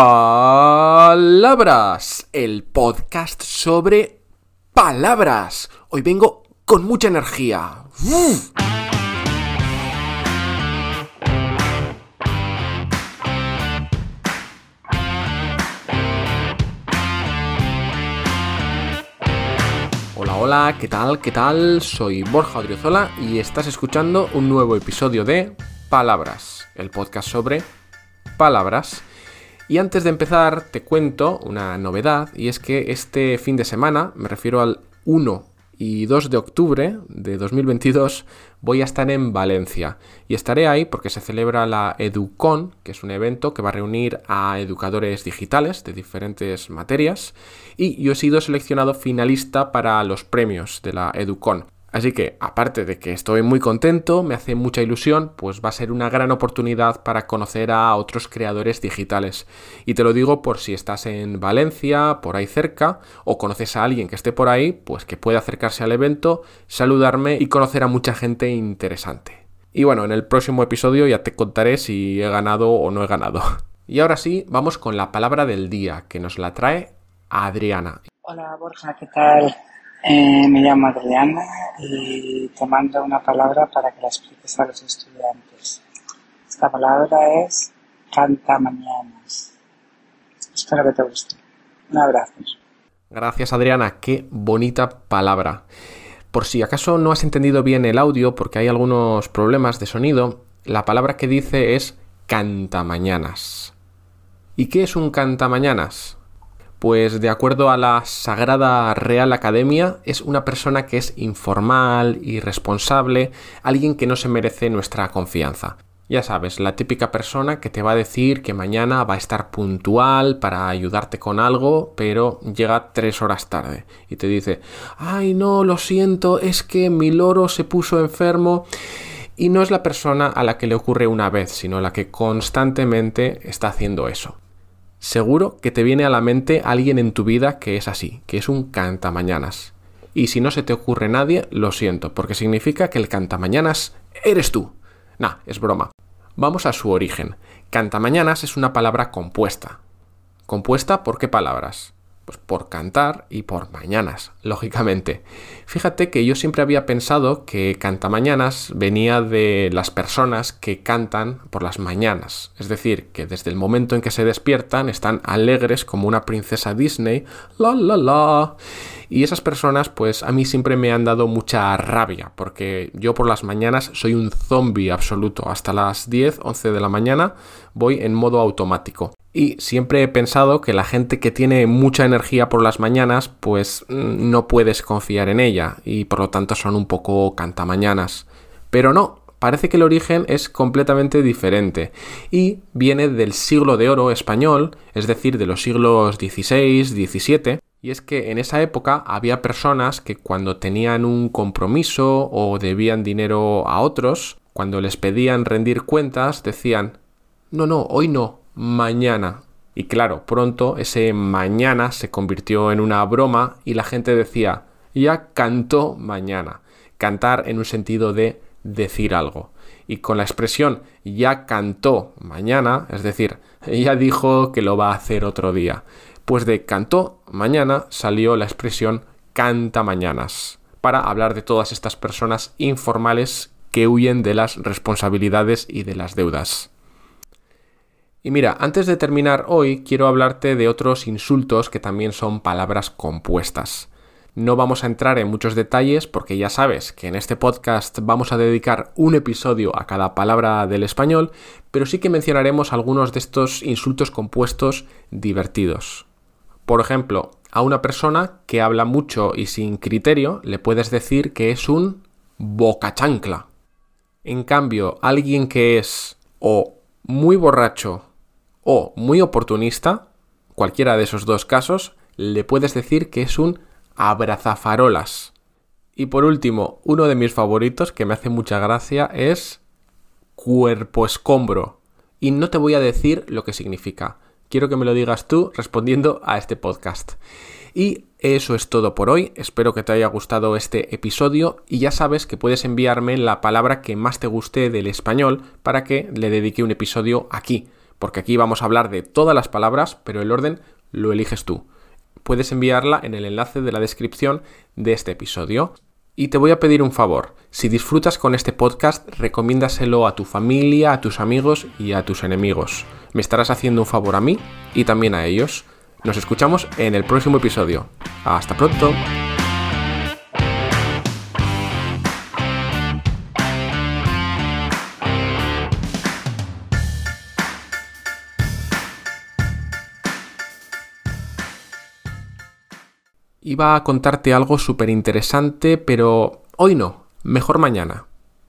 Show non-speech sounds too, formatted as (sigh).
Palabras, el podcast sobre palabras. Hoy vengo con mucha energía. Hola, hola, ¿qué tal? ¿Qué tal? Soy Borja Odriozola y estás escuchando un nuevo episodio de Palabras, el podcast sobre palabras. Y antes de empezar, te cuento una novedad, y es que este fin de semana, me refiero al 1 y 2 de octubre de 2022, voy a estar en Valencia. Y estaré ahí porque se celebra la EduCon, que es un evento que va a reunir a educadores digitales de diferentes materias. Y yo he sido seleccionado finalista para los premios de la EduCon. Así que, aparte de que estoy muy contento, me hace mucha ilusión, pues va a ser una gran oportunidad para conocer a otros creadores digitales. Y te lo digo por si estás en Valencia, por ahí cerca, o conoces a alguien que esté por ahí, pues que pueda acercarse al evento, saludarme y conocer a mucha gente interesante. Y bueno, en el próximo episodio ya te contaré si he ganado o no he ganado. (laughs) Y ahora sí, vamos con la palabra del día, que nos la trae Adriana. Hola Borja, ¿qué tal? Eh, me llamo Adriana y te mando una palabra para que la expliques a los estudiantes. Esta palabra es canta mañanas. Espero que te guste. Un abrazo. Gracias Adriana, qué bonita palabra. Por si acaso no has entendido bien el audio porque hay algunos problemas de sonido, la palabra que dice es cantamañanas. ¿Y qué es un cantamañanas? Pues de acuerdo a la Sagrada Real Academia, es una persona que es informal, irresponsable, alguien que no se merece nuestra confianza. Ya sabes, la típica persona que te va a decir que mañana va a estar puntual para ayudarte con algo, pero llega tres horas tarde y te dice, ay no, lo siento, es que mi loro se puso enfermo. Y no es la persona a la que le ocurre una vez, sino la que constantemente está haciendo eso. Seguro que te viene a la mente alguien en tu vida que es así, que es un cantamañanas. Y si no se te ocurre nadie, lo siento, porque significa que el cantamañanas eres tú. Nah, es broma. Vamos a su origen. Cantamañanas es una palabra compuesta. ¿Compuesta por qué palabras? Pues por cantar y por mañanas, lógicamente. Fíjate que yo siempre había pensado que cantamañanas venía de las personas que cantan por las mañanas. Es decir, que desde el momento en que se despiertan están alegres como una princesa Disney. La la la. Y esas personas, pues a mí siempre me han dado mucha rabia, porque yo por las mañanas soy un zombie absoluto. Hasta las 10, 11 de la mañana voy en modo automático. Y siempre he pensado que la gente que tiene mucha energía por las mañanas, pues mm, no puedes confiar en ella y por lo tanto son un poco cantamañanas. Pero no, parece que el origen es completamente diferente y viene del siglo de oro español, es decir, de los siglos XVI, XVII, y es que en esa época había personas que cuando tenían un compromiso o debían dinero a otros, cuando les pedían rendir cuentas, decían, no, no, hoy no, mañana. Y claro, pronto ese mañana se convirtió en una broma y la gente decía, ya cantó mañana. Cantar en un sentido de decir algo. Y con la expresión ya cantó mañana, es decir, ya dijo que lo va a hacer otro día. Pues de cantó mañana salió la expresión canta mañanas, para hablar de todas estas personas informales que huyen de las responsabilidades y de las deudas. Y mira, antes de terminar hoy, quiero hablarte de otros insultos que también son palabras compuestas. No vamos a entrar en muchos detalles porque ya sabes que en este podcast vamos a dedicar un episodio a cada palabra del español, pero sí que mencionaremos algunos de estos insultos compuestos divertidos. Por ejemplo, a una persona que habla mucho y sin criterio le puedes decir que es un bocachancla. En cambio, alguien que es o muy borracho o muy oportunista, cualquiera de esos dos casos, le puedes decir que es un abrazafarolas. Y por último, uno de mis favoritos que me hace mucha gracia es cuerpo escombro. Y no te voy a decir lo que significa. Quiero que me lo digas tú respondiendo a este podcast. Y eso es todo por hoy. Espero que te haya gustado este episodio y ya sabes que puedes enviarme la palabra que más te guste del español para que le dedique un episodio aquí porque aquí vamos a hablar de todas las palabras, pero el orden lo eliges tú. Puedes enviarla en el enlace de la descripción de este episodio. Y te voy a pedir un favor, si disfrutas con este podcast, recomiéndaselo a tu familia, a tus amigos y a tus enemigos. Me estarás haciendo un favor a mí y también a ellos. Nos escuchamos en el próximo episodio. Hasta pronto. Iba a contarte algo súper interesante, pero hoy no, mejor mañana.